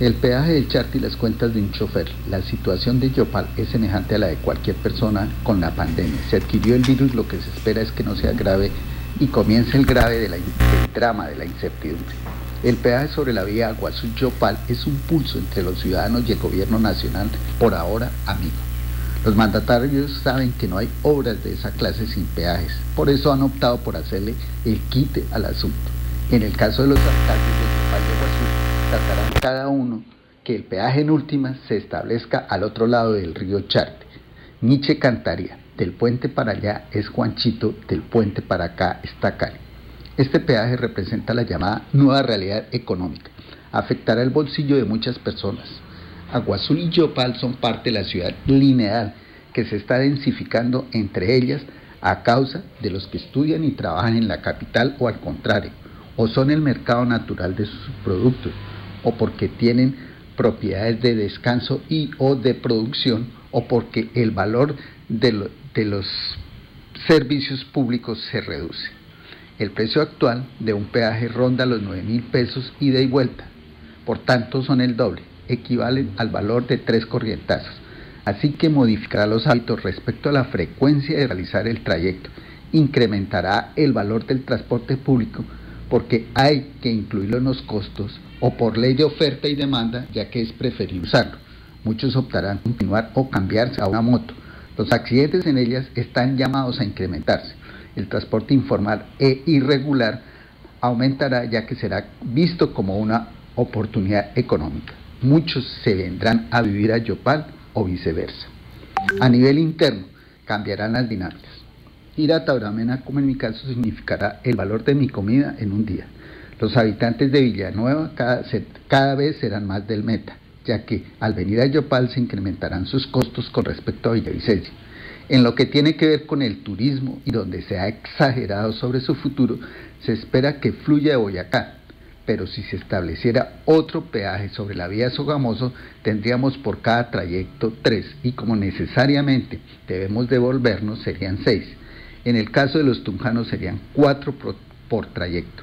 El peaje del Charti y las cuentas de un chofer. La situación de Yopal es semejante a la de cualquier persona con la pandemia. Se adquirió el virus, lo que se espera es que no sea grave y comience el grave de drama de la incertidumbre. El peaje sobre la vía Aguazú-Yopal es un pulso entre los ciudadanos y el gobierno nacional, por ahora amigo. Los mandatarios saben que no hay obras de esa clase sin peajes, por eso han optado por hacerle el quite al asunto. En el caso de los alcaldes de Yopal y Aguazú, tratarán cada uno que el peaje en última se establezca al otro lado del río Charte. Nietzsche cantaría, del puente para allá es Juanchito, del puente para acá está Cali. Este peaje representa la llamada nueva realidad económica. Afectará el bolsillo de muchas personas. Aguazul y Yopal son parte de la ciudad lineal que se está densificando entre ellas a causa de los que estudian y trabajan en la capital o al contrario, o son el mercado natural de sus productos o porque tienen propiedades de descanso y o de producción o porque el valor de, los servicios públicos se reduce. El precio actual de un peaje ronda los 9 mil pesos ida y vuelta, por tanto son el doble, equivalen al valor de tres corrientazos. Así que modificará los hábitos respecto a la frecuencia de realizar el trayecto, incrementará el valor del transporte público porque hay que incluirlo en los costos o por ley de oferta y demanda, ya que es preferible usarlo. Muchos optarán continuar o cambiarse a una moto. Los accidentes en ellas están llamados a incrementarse. El transporte informal e irregular aumentará ya que será visto como una oportunidad económica. Muchos se vendrán a vivir a Yopal o viceversa. A nivel interno, cambiarán las dinámicas. Ir a Tauramena, como en mi caso, significará el valor de mi comida en un día. Los habitantes de Villanueva cada, vez serán más del meta, ya que al venir a Yopal se incrementarán sus costos con respecto a Villavicencio. En lo que tiene que ver con el turismo y donde se ha exagerado sobre su futuro, se espera que fluya de Boyacá, pero si se estableciera otro peaje sobre la vía Sogamoso, tendríamos por cada trayecto tres y como necesariamente debemos devolvernos serían seis. En el caso de los tunjanos serían cuatro por, trayecto.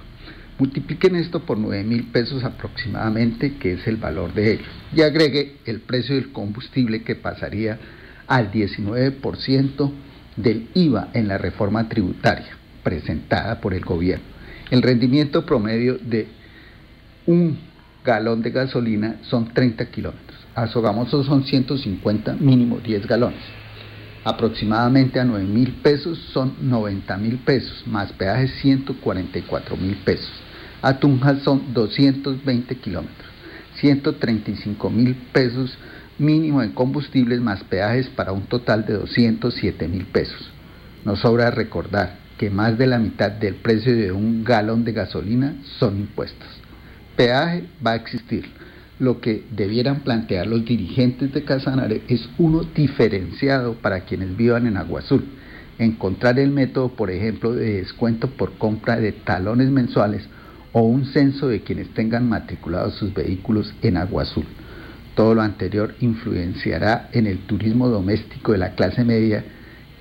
Multipliquen esto por 9 mil pesos aproximadamente, que es el valor de ellos, y agregue el precio del combustible que pasaría al 19% del IVA en la reforma tributaria presentada por el gobierno. El rendimiento promedio de un galón de gasolina son 30 kilómetros. A Sogamoso son 150, mínimo 10 galones aproximadamente a 9 mil pesos son 90 mil pesos, más peajes 144 mil pesos. A Tunja son 220 kilómetros, 135 mil pesos mínimo en combustibles más peajes para un total de 207 mil pesos. Nos sobra recordar que más de la mitad del precio de un galón de gasolina son impuestos. Peaje va a existir lo que debieran plantear los dirigentes de Casanare es uno diferenciado para quienes vivan en Agua Azul. Encontrar el método, por ejemplo, de descuento por compra de talones mensuales o un censo de quienes tengan matriculados sus vehículos en Agua Azul. Todo lo anterior influenciará en el turismo doméstico de la clase media,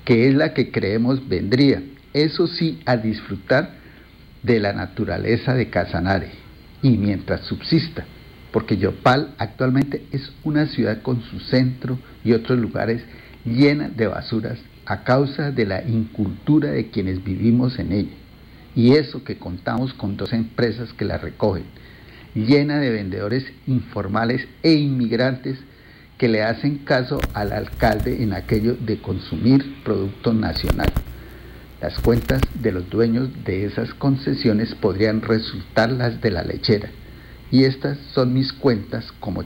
que es la que creemos vendría, eso sí, a disfrutar de la naturaleza de Casanare. Y mientras subsista porque Yopal actualmente es una ciudad con su centro y otros lugares llena de basuras a causa de la incultura de quienes vivimos en ella. Y eso que contamos con dos empresas que la recogen, llena de vendedores informales e inmigrantes que le hacen caso al alcalde en aquello de consumir producto nacional. Las cuentas de los dueños de esas concesiones podrían resultar las de la lechera y estas son mis cuentas como